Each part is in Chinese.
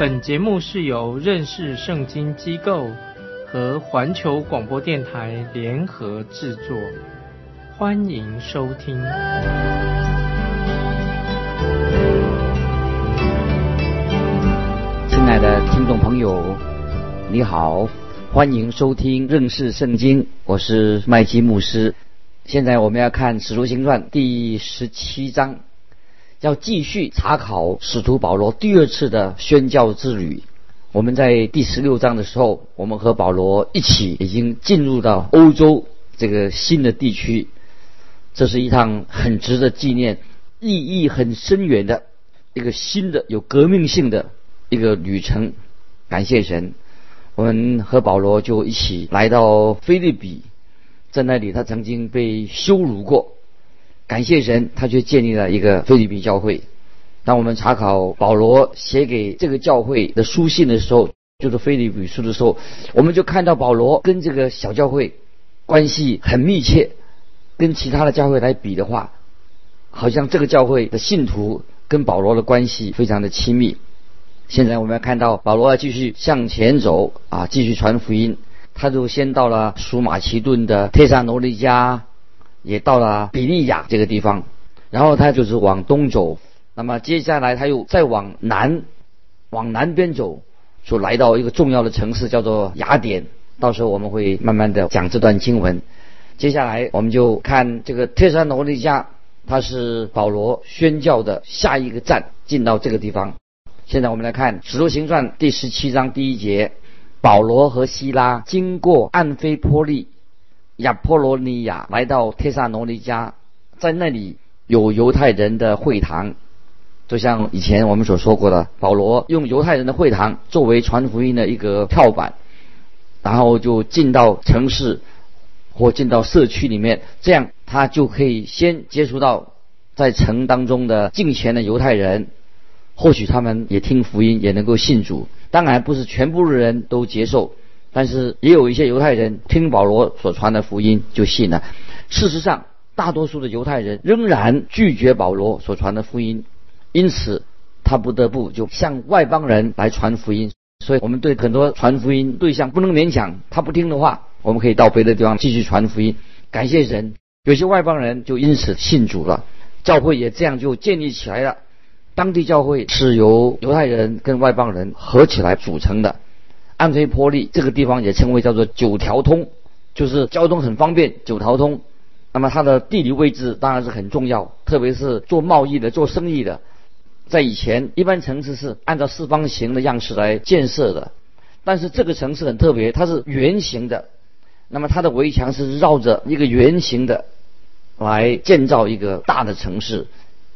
本节目是由认识圣经机构和环球广播电台联合制作，欢迎收听。亲爱的听众朋友，你好，欢迎收听认识圣经，我是麦基牧师。现在我们要看《使徒行传》第十七章。要继续查考使徒保罗第二次的宣教之旅。我们在第十六章的时候，我们和保罗一起已经进入到欧洲这个新的地区。这是一趟很值得纪念、意义很深远的一个新的、有革命性的一个旅程。感谢神，我们和保罗就一起来到菲律比，在那里他曾经被羞辱过。感谢神，他却建立了一个菲律宾教会。当我们查考保罗写给这个教会的书信的时候，就是菲律宾书的时候，我们就看到保罗跟这个小教会关系很密切。跟其他的教会来比的话，好像这个教会的信徒跟保罗的关系非常的亲密。现在我们要看到保罗要继续向前走啊，继续传福音。他就先到了属马其顿的特萨罗尼迦。也到了比利亚这个地方，然后他就是往东走，那么接下来他又再往南，往南边走，就来到一个重要的城市，叫做雅典。到时候我们会慢慢的讲这段经文。接下来我们就看这个特萨罗尼迦，它是保罗宣教的下一个站，进到这个地方。现在我们来看《使徒行传》第十七章第一节，保罗和希拉经过安菲波利。亚波罗尼亚来到帖萨罗尼迦，在那里有犹太人的会堂，就像以前我们所说过的，保罗用犹太人的会堂作为传福音的一个跳板，然后就进到城市或进到社区里面，这样他就可以先接触到在城当中的敬虔的犹太人，或许他们也听福音，也能够信主。当然不是全部的人都接受。但是也有一些犹太人听保罗所传的福音就信了。事实上，大多数的犹太人仍然拒绝保罗所传的福音，因此他不得不就向外邦人来传福音。所以我们对很多传福音对象不能勉强，他不听的话，我们可以到别的地方继续传福音。感谢神，有些外邦人就因此信主了，教会也这样就建立起来了。当地教会是由犹太人跟外邦人合起来组成的。安菲波利这个地方也称为叫做九条通，就是交通很方便，九条通。那么它的地理位置当然是很重要，特别是做贸易的、做生意的。在以前，一般城市是按照四方形的样式来建设的，但是这个城市很特别，它是圆形的。那么它的围墙是绕着一个圆形的来建造一个大的城市，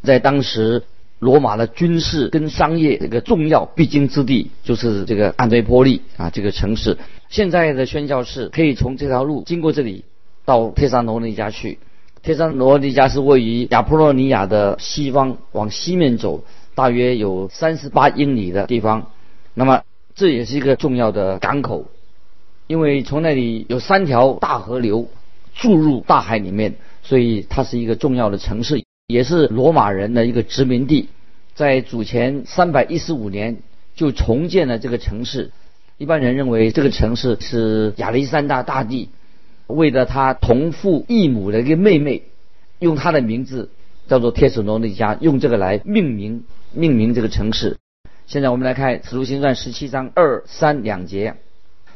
在当时。罗马的军事跟商业这个重要必经之地，就是这个安德波利啊，这个城市。现在的宣教士可以从这条路经过这里到特萨罗尼迦去。特萨罗尼迦是位于亚波罗尼亚的西方，往西面走，大约有三十八英里的地方。那么这也是一个重要的港口，因为从那里有三条大河流注入大海里面，所以它是一个重要的城市。也是罗马人的一个殖民地，在主前三百一十五年就重建了这个城市。一般人认为这个城市是亚历山大大帝为了他同父异母的一个妹妹，用他的名字叫做帖斯罗尼迦，用这个来命名命名这个城市。现在我们来看《使徒行传》十七章二三两节，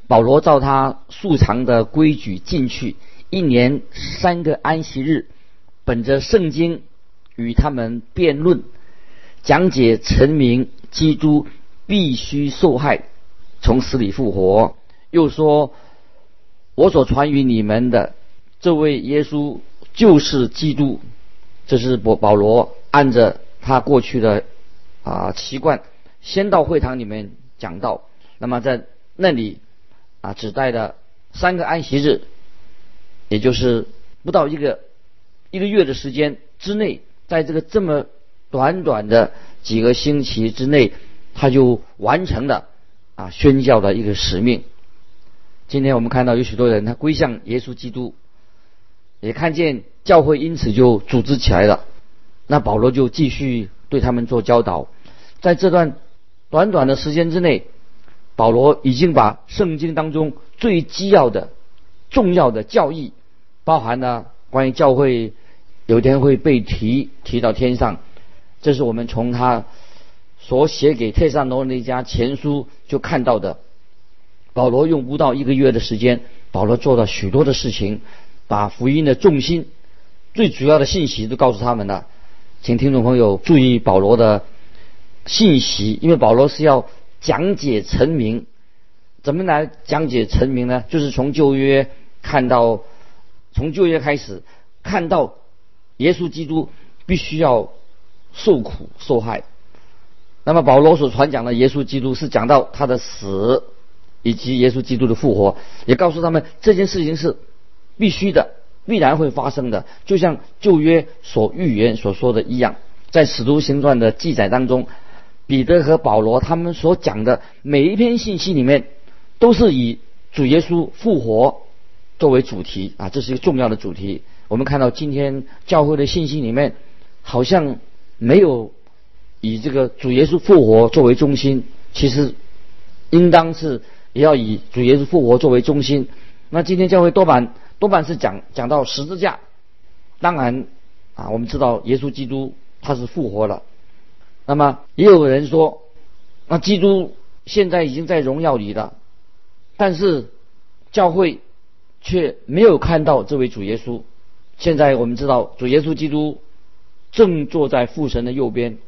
保罗照他素常的规矩进去，一年三个安息日，本着圣经。与他们辩论，讲解臣民基督必须受害，从死里复活。又说，我所传于你们的这位耶稣就是基督。这是保保罗按着他过去的啊习惯，先到会堂里面讲道。那么在那里啊，只待了三个安息日，也就是不到一个一个月的时间之内，在这个这么短短的几个星期之内，他就完成了啊宣教的一个使命。今天我们看到有许多人他归向耶稣基督，也看见教会因此就组织起来了。那保罗就继续对他们做教导，在这段短短的时间之内，保罗已经把圣经当中最基要的、重要的教义，包含了关于教会有一天会被提提到天上，这是我们从他所写给特萨罗那家前书就看到的。保罗用不到一个月的时间，保罗做了许多的事情，把福音的重心、最主要的信息都告诉他们了。请听众朋友注意保罗的信息，因为保罗是要讲解成名。怎么来讲解成名呢？就是从旧约看到，从旧约开始看到耶稣基督必须要受苦受害。那么保罗所传讲的耶稣基督是讲到他的死。以及耶稣基督的复活，也告诉他们这件事情是必须的，必然会发生的，就像旧约所预言所说的一样。在使徒行传的记载当中，彼得和保罗他们所讲的每一篇信息里面，都是以主耶稣复活作为主题啊，这是一个重要的主题。我们看到今天教会的信息里面，好像没有以这个主耶稣复活作为中心，其实应当是。也要以主耶稣复活作为中心。那今天教会多半多半是讲讲到十字架。当然啊，我们知道耶稣基督他是复活了。那么也有人说，那基督现在已经在荣耀里了，但是教会却没有看到这位主耶稣。现在我们知道主耶稣基督正坐在父神的右边。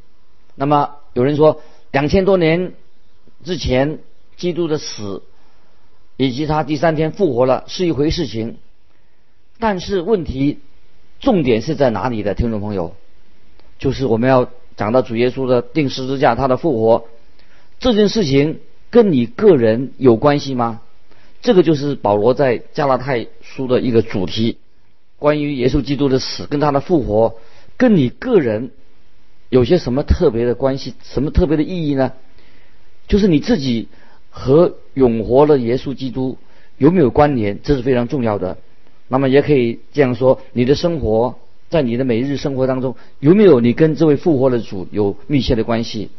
那么有人说，两千多年之前。基督的死以及他第三天复活了是一回事情，但是问题重点是在哪里的？听众朋友，就是我们要讲到主耶稣的定十字架，他的复活这件事情跟你个人有关系吗？这个就是保罗在加拉太书的一个主题，关于耶稣基督的死跟他的复活跟你个人有些什么特别的关系，什么特别的意义呢？就是你自己。和永活的耶稣基督有没有关联？这是非常重要的。那么也可以这样说：你的生活在你的每日生活当中有没有你跟这位复活的主有密切的关系？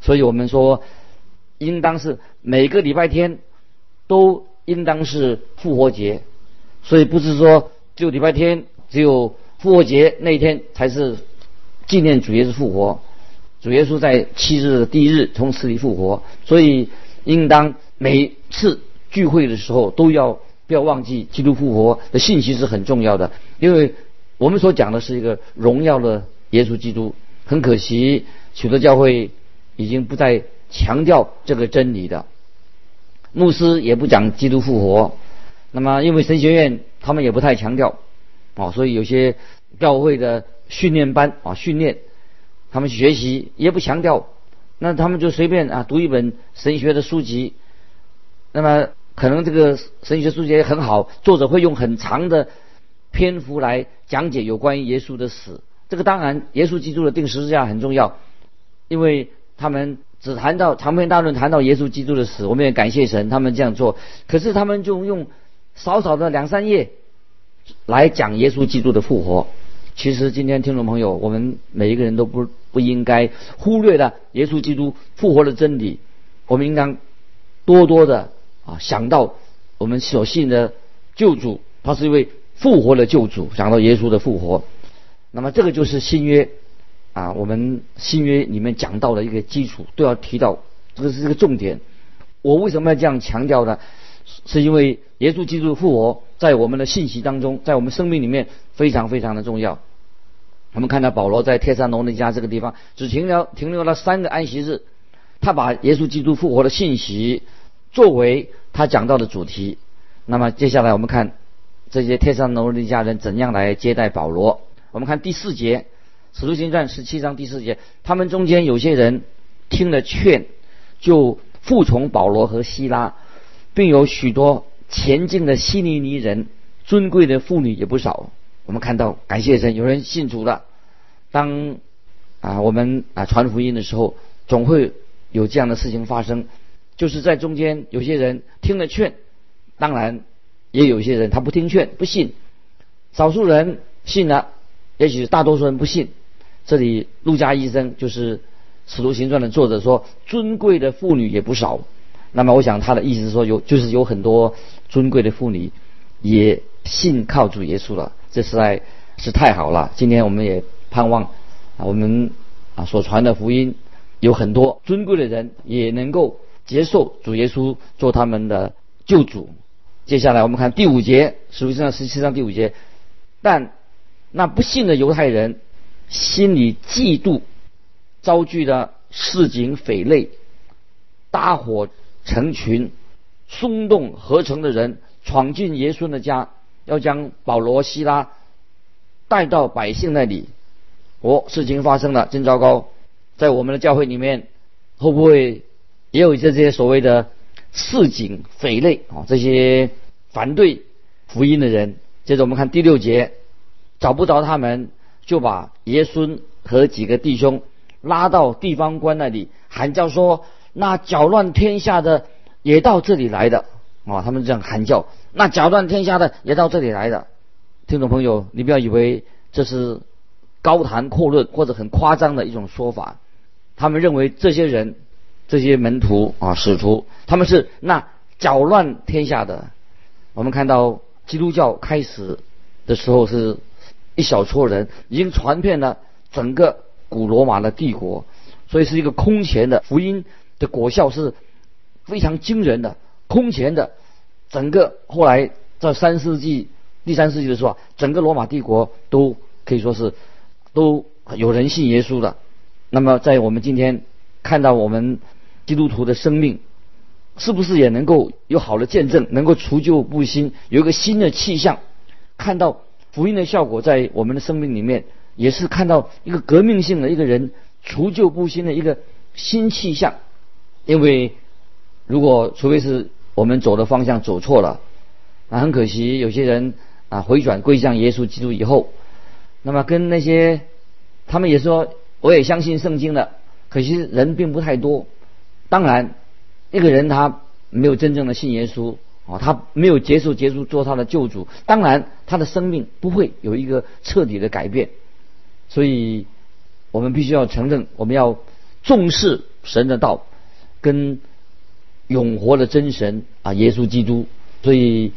所以我们说，应当是每个礼拜天都应当是复活节。所以不是说只有礼拜天，只有复活节那一天才是纪念主耶稣复活。主耶稣在七日的第一日从死里复活，所以。应当每次聚会的时候都要不要忘记基督复活的信息是很重要的，因为我们所讲的是一个荣耀的耶稣基督。很可惜，许多教会已经不再强调这个真理的，牧师也不讲基督复活。那么，因为神学院他们也不太强调，哦，所以有些教会的训练班啊训练，他们学习也不强调。那他们就随便啊读一本神学的书籍，那么可能这个神学书籍也很好，作者会用很长的篇幅来讲解有关于耶稣的死。这个当然，耶稣基督的定十字架很重要，因为他们只谈到长篇大论谈到耶稣基督的死，我们也感谢神，他们这样做。可是他们就用少少的两三页来讲耶稣基督的复活。其实今天听众朋友，我们每一个人都不不应该忽略了耶稣基督复活的真理。我们应当多多的啊想到我们所信的救主，他是一位复活的救主。想到耶稣的复活，那么这个就是新约啊，我们新约里面讲到的一个基础，都要提到，这个是一个重点。我为什么要这样强调呢？是因为耶稣基督复活在我们的信息当中，在我们生命里面非常非常的重要。我们看到保罗在帖撒罗尼迦这个地方只停留停留了三个安息日，他把耶稣基督复活的信息作为他讲到的主题。那么接下来我们看这些帖撒罗尼迦人怎样来接待保罗。我们看第四节，《使徒行传》十七章第四节，他们中间有些人听了劝，就服从保罗和希拉。并有许多前进的希尼尼人，尊贵的妇女也不少。我们看到，感谢神，有人信主了。当啊，我们啊传福音的时候，总会有这样的事情发生，就是在中间有些人听了劝，当然也有些人他不听劝，不信。少数人信了，也许大多数人不信。这里陆家医生就是《使徒行传》的作者说，尊贵的妇女也不少。那么我想他的意思是说，有就是有很多尊贵的妇女也信靠主耶稣了，这实在是太好了。今天我们也盼望啊，我们啊所传的福音有很多尊贵的人也能够接受主耶稣做他们的救主。接下来我们看第五节，使徒行传十七章第五节，但那不信的犹太人心里嫉妒，遭拒的市井匪类，大火。成群、松动合成的人闯进耶稣的家，要将保罗、希拉带到百姓那里。哦，事情发生了，真糟糕！在我们的教会里面，会不会也有一些这些所谓的市井匪类啊？这些反对福音的人。接着我们看第六节，找不着他们，就把耶稣和几个弟兄拉到地方官那里，喊叫说。那搅乱天下的也到这里来的啊！他们这样喊叫，那搅乱天下的也到这里来的。听众朋友，你不要以为这是高谈阔论或者很夸张的一种说法。他们认为这些人、这些门徒啊、使徒，他们是那搅乱天下的。我们看到基督教开始的时候是一小撮人，已经传遍了整个古罗马的帝国，所以是一个空前的福音。的果效是非常惊人的，空前的。整个后来在三世纪、第三世纪的时候，整个罗马帝国都可以说是都有人信耶稣的。那么在我们今天看到我们基督徒的生命，是不是也能够有好的见证，能够除旧布新，有一个新的气象？看到福音的效果在我们的生命里面，也是看到一个革命性的一个人除旧布新的一个新气象。因为，如果除非是我们走的方向走错了，那很可惜，有些人啊回转归向耶稣基督以后，那么跟那些他们也说我也相信圣经的，可惜人并不太多。当然，一个人他没有真正的信耶稣啊，他没有接受耶稣做他的救主，当然他的生命不会有一个彻底的改变。所以，我们必须要承认，我们要重视神的道。跟永活的真神啊，耶稣基督，所以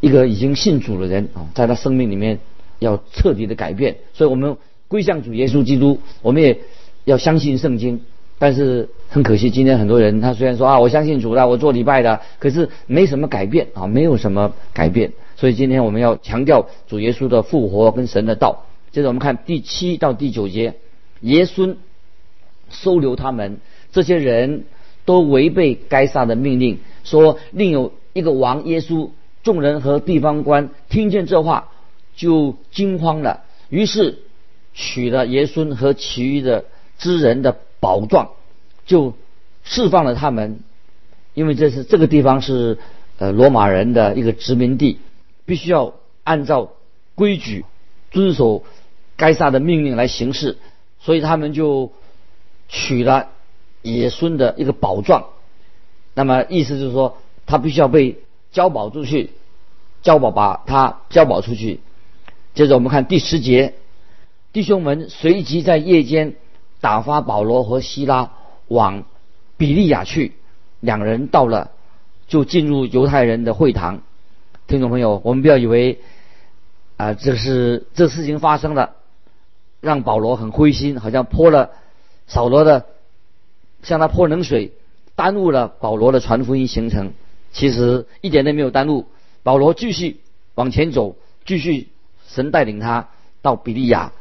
一个已经信主的人啊，在他生命里面要彻底的改变。所以我们归向主耶稣基督，我们也要相信圣经。但是很可惜，今天很多人他虽然说啊，我相信主了，我做礼拜的，可是没什么改变啊，没有什么改变。所以今天我们要强调主耶稣的复活跟神的道。接着我们看第七到第九节，耶稣收留他们这些人。都违背该撒的命令，说另有一个王耶稣。众人和地方官听见这话，就惊慌了。于是取了耶稣和其余的之人的宝状，就释放了他们。因为这是这个地方是呃罗马人的一个殖民地，必须要按照规矩遵守该撒的命令来行事，所以他们就取了。野孙的一个宝状，那么意思就是说，他必须要被交保出去，交保把他交保出去。接着我们看第十节，弟兄们随即在夜间打发保罗和希拉往比利亚去，两人到了就进入犹太人的会堂。听众朋友，我们不要以为啊，这是这事情发生了，让保罗很灰心，好像泼了扫罗的。向他泼冷水，耽误了保罗的传福音行程。其实一点都没有耽误，保罗继续往前走，继续神带领他到比利亚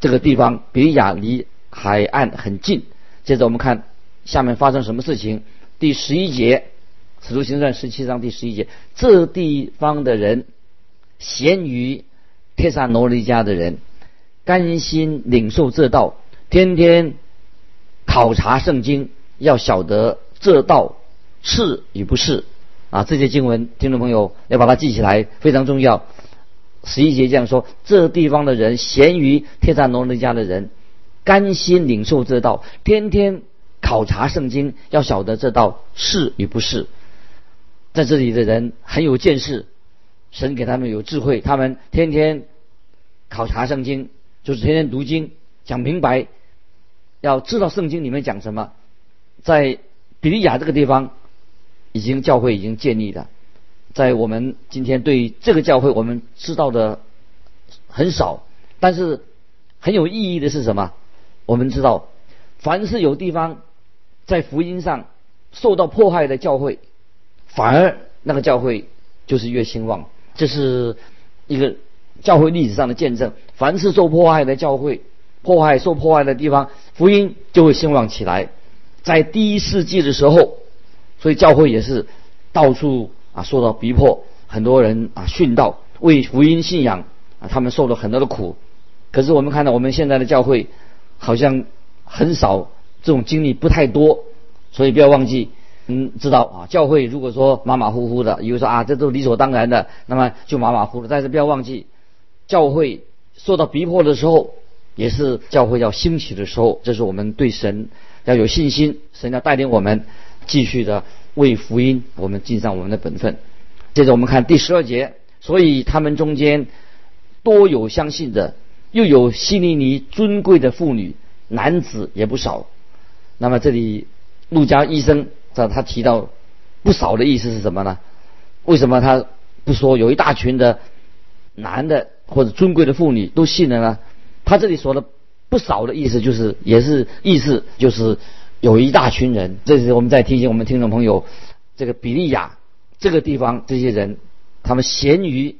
这个地方。比利亚离海岸很近。接着我们看下面发生什么事情。第十一节，使徒行传十七章第十一节，这地方的人，咸于帖撒罗尼迦的人，甘心领受这道，天天。考察圣经，要晓得这道是与不是。啊，这些经文，听众朋友要把它记起来，非常重要。十一节这样说：这地方的人咸于天山农人家的人，甘心领受这道，天天考察圣经，要晓得这道是与不是。在这里的人很有见识，神给他们有智慧，他们天天考察圣经，就是天天读经，讲明白，要知道圣经里面讲什么。在比利亚这个地方，已经教会已经建立了。在我们今天对这个教会，我们知道的很少，但是很有意义的是什么？我们知道，凡是有地方在福音上受到迫害的教会，反而那个教会就是越兴旺。这是一个教会历史上的见证。凡是受迫害的教会，迫害受迫害的地方，福音就会兴旺起来。在第一世纪的时候，所以教会也是到处啊受到逼迫，很多人啊殉道为福音信仰啊，他们受了很多的苦。可是我们看到我们现在的教会好像很少这种经历不太多，所以不要忘记，嗯，知道啊，教会如果说马马虎虎的，以为说啊这都理所当然的，那么就马马虎虎。但是不要忘记，教会受到逼迫的时候，也是教会要兴起的时候，这是我们对神。要有信心，神要带领我们继续的为福音，我们尽上我们的本分。接着我们看第十二节，所以他们中间多有相信的，又有希利尼尊贵的妇女，男子也不少。那么这里陆家医生在他提到不少的意思是什么呢？为什么他不说有一大群的男的或者尊贵的妇女都信了呢？他这里说的。不少的意思就是，也是意思就是有一大群人。这是我们在提醒我们听众朋友，这个比利亚这个地方这些人，他们咸于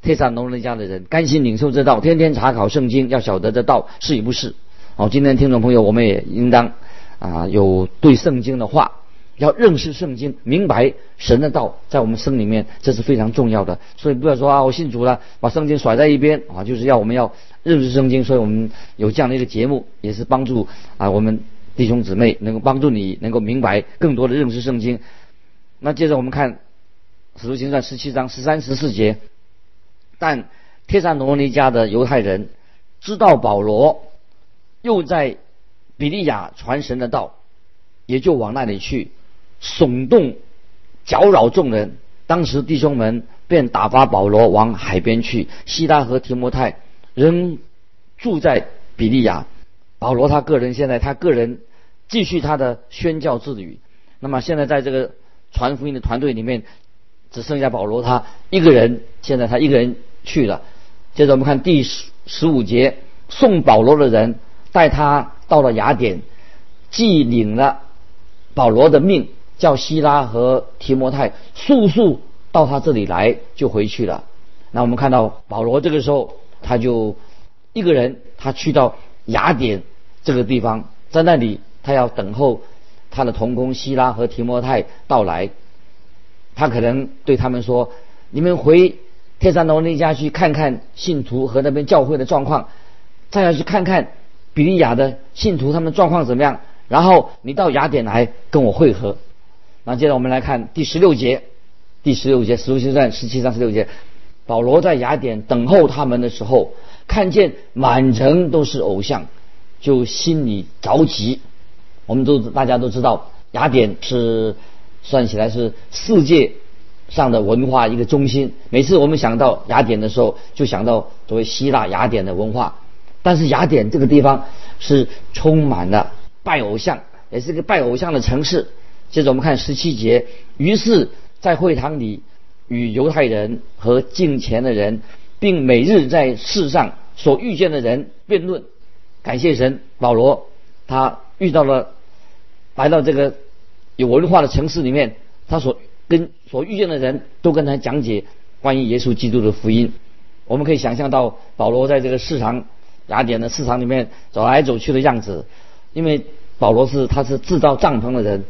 特萨农人家的人，甘心领受这道，天天查考圣经，要晓得这道是与不是。好，今天听众朋友，我们也应当啊有对圣经的话。要认识圣经，明白神的道，在我们生里面，这是非常重要的。所以不要说啊，我信主了，把圣经甩在一边啊，就是要我们要认识圣经。所以我们有这样的一个节目，也是帮助啊我们弟兄姊妹能够帮助你能够明白更多的认识圣经。那接着我们看《使徒行传》十七章十三十四节，但帖撒罗尼迦的犹太人知道保罗又在比利亚传神的道，也就往那里去。耸动、搅扰众人。当时弟兄们便打发保罗往海边去。希拉和提摩太仍住在比利亚。保罗他个人现在他个人继续他的宣教之旅。那么现在在这个传福音的团队里面，只剩下保罗他一个人。现在他一个人去了。接着我们看第十十五节，送保罗的人带他到了雅典，既领了保罗的命。叫希拉和提摩太速速到他这里来，就回去了。那我们看到保罗这个时候，他就一个人，他去到雅典这个地方，在那里他要等候他的同工希拉和提摩太到来。他可能对他们说：“你们回天山罗那家去看看信徒和那边教会的状况，再要去看看比利亚的信徒他们状况怎么样，然后你到雅典来跟我会合。”那接着我们来看第十六节，第十六节《使徒行传》十七章十六节，保罗在雅典等候他们的时候，看见满城都是偶像，就心里着急。我们都大家都知道，雅典是算起来是世界上的文化一个中心。每次我们想到雅典的时候，就想到作为希腊雅典的文化。但是雅典这个地方是充满了拜偶像，也是个拜偶像的城市。接着我们看十七节，于是，在会堂里与犹太人和敬虔的人，并每日在世上所遇见的人辩论。感谢神，保罗他遇到了，来到这个有文化的城市里面，他所跟所遇见的人都跟他讲解关于耶稣基督的福音。我们可以想象到保罗在这个市场雅典的市场里面走来走去的样子，因为保罗是他是制造帐篷的人。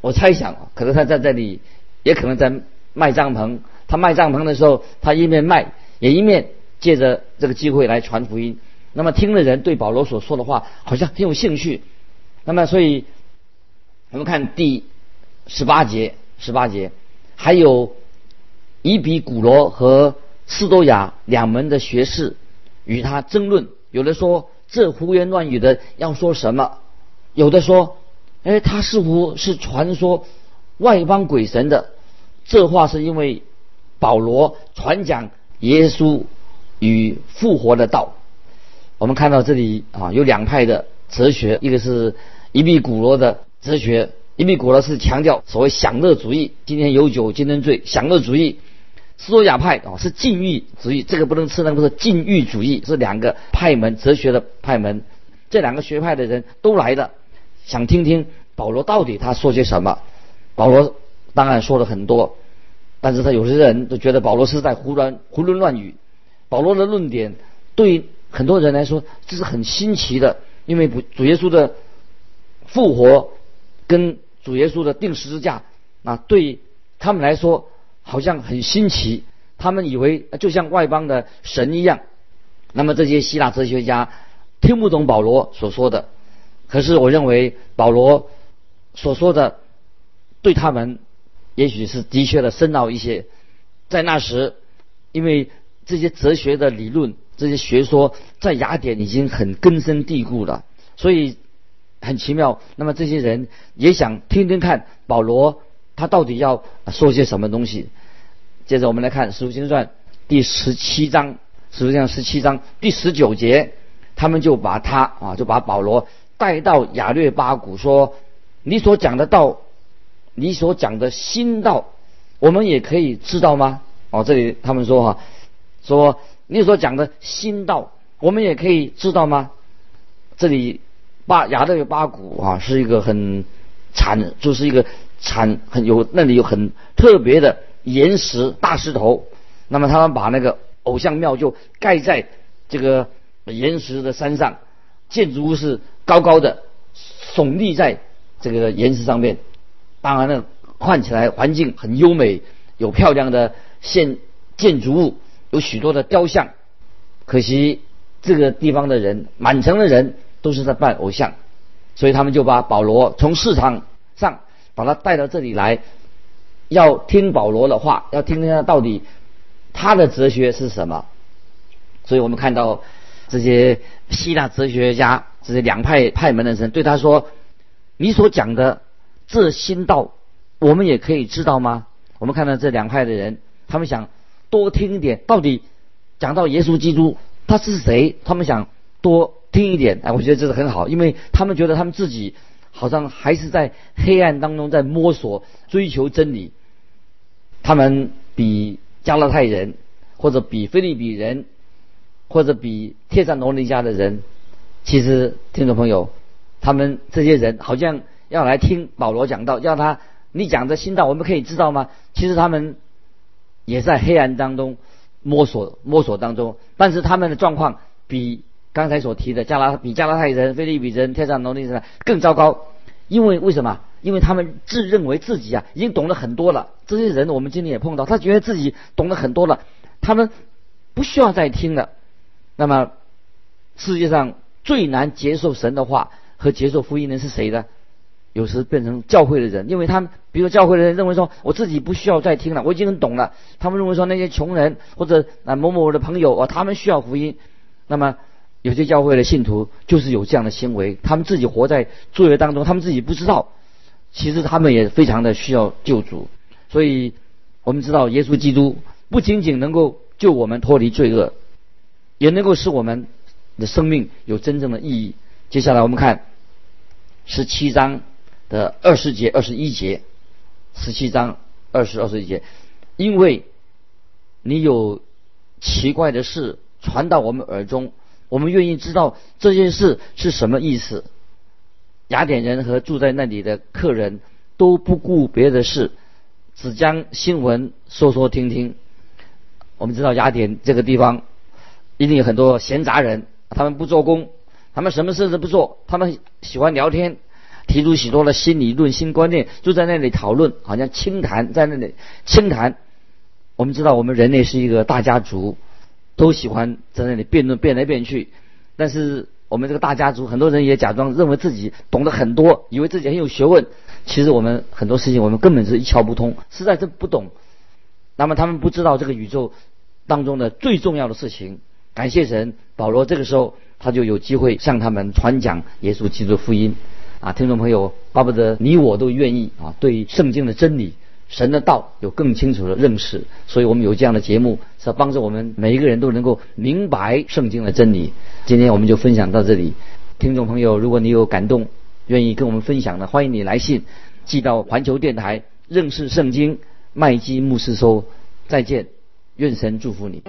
我猜想，可能他在这里，也可能在卖帐篷。他卖帐篷的时候，他一面卖，也一面借着这个机会来传福音。那么听的人对保罗所说的话好像很有兴趣。那么，所以我们看第十八节，十八节，还有伊比古罗和斯多亚两门的学士与他争论。有的说这胡言乱语的要说什么？有的说，哎，他似乎是传说外邦鬼神的。这话是因为保罗传讲耶稣与复活的道。我们看到这里啊，有两派的哲学，一个是伊壁古罗的哲学，伊壁古罗是强调所谓享乐主义，今天有酒今天醉，享乐主义。斯多亚派啊是禁欲主义，这个不能吃，那个是禁欲主义，是两个派门哲学的派门。这两个学派的人都来了，想听听保罗到底他说些什么。保罗当然说了很多，但是他有些人都觉得保罗是在胡乱胡乱乱语。保罗的论点对很多人来说这是很新奇的，因为主耶稣的复活跟主耶稣的定十字架啊，对他们来说。好像很新奇，他们以为就像外邦的神一样。那么这些希腊哲学家听不懂保罗所说的，可是我认为保罗所说的对他们也许是的确的深奥一些。在那时，因为这些哲学的理论、这些学说在雅典已经很根深蒂固了，所以很奇妙。那么这些人也想听听看保罗。他到底要说些什么东西？接着我们来看《使徒行传》第十七章，《使徒行传》十七章第十九节，他们就把他啊，就把保罗带到亚略巴谷，说：“你所讲的道，你所讲的新道，我们也可以知道吗？”哦，这里他们说哈，说你所讲的新道，我们也可以知道吗？这里巴亚略巴谷啊，是一个很惨，就是一个。产很有那里有很特别的岩石大石头，那么他们把那个偶像庙就盖在这个岩石的山上，建筑物是高高的耸立在这个岩石上面，当然了，看起来环境很优美，有漂亮的现建筑物，有许多的雕像，可惜这个地方的人满城的人都是在拜偶像，所以他们就把保罗从市场上。把他带到这里来，要听保罗的话，要听听他到底他的哲学是什么。所以我们看到这些希腊哲学家，这些两派派门的人对他说：“你所讲的这心道，我们也可以知道吗？”我们看到这两派的人，他们想多听一点，到底讲到耶稣基督他是谁，他们想多听一点。哎，我觉得这是很好，因为他们觉得他们自己。好像还是在黑暗当中在摸索追求真理。他们比加拉太人，或者比菲利比人，或者比帖撒罗尼迦的人，其实听众朋友，他们这些人好像要来听保罗讲道，要他你讲的新道，我们可以知道吗？其实他们也在黑暗当中摸索摸索当中，但是他们的状况比。刚才所提的加拉比加拉太人、菲利比人、天上奴隶人更糟糕，因为为什么？因为他们自认为自己啊已经懂了很多了。这些人我们今天也碰到，他觉得自己懂了很多了，他们不需要再听了。那么世界上最难接受神的话和接受福音的是谁呢？有时变成教会的人，因为他们比如说教会的人认为说我自己不需要再听了，我已经很懂了。他们认为说那些穷人或者啊某某的朋友啊，他们需要福音，那么。有些教会的信徒就是有这样的行为，他们自己活在罪恶当中，他们自己不知道，其实他们也非常的需要救主。所以，我们知道耶稣基督不仅仅能够救我们脱离罪恶，也能够使我们的生命有真正的意义。接下来我们看十七章的二十节、二十一节。十七章二十二十一节，因为你有奇怪的事传到我们耳中。我们愿意知道这件事是什么意思。雅典人和住在那里的客人都不顾别的事，只将新闻说说听听。我们知道雅典这个地方一定有很多闲杂人，他们不做工，他们什么事都不做，他们喜欢聊天，提出许多的新理论、新观念，就在那里讨论，好像清谈在那里清谈。我们知道，我们人类是一个大家族。都喜欢在那里辩论，辩来辩去。但是我们这个大家族，很多人也假装认为自己懂得很多，以为自己很有学问。其实我们很多事情，我们根本是一窍不通，实在是不懂。那么他们不知道这个宇宙当中的最重要的事情。感谢神，保罗这个时候他就有机会向他们传讲耶稣基督福音。啊，听众朋友，巴不得你我都愿意啊，对圣经的真理、神的道有更清楚的认识。所以我们有这样的节目，是帮助我们每一个人都能够明白圣经的真理。今天我们就分享到这里。听众朋友，如果你有感动，愿意跟我们分享的，欢迎你来信寄到环球电台认识圣经麦基牧师收。再见，愿神祝福你。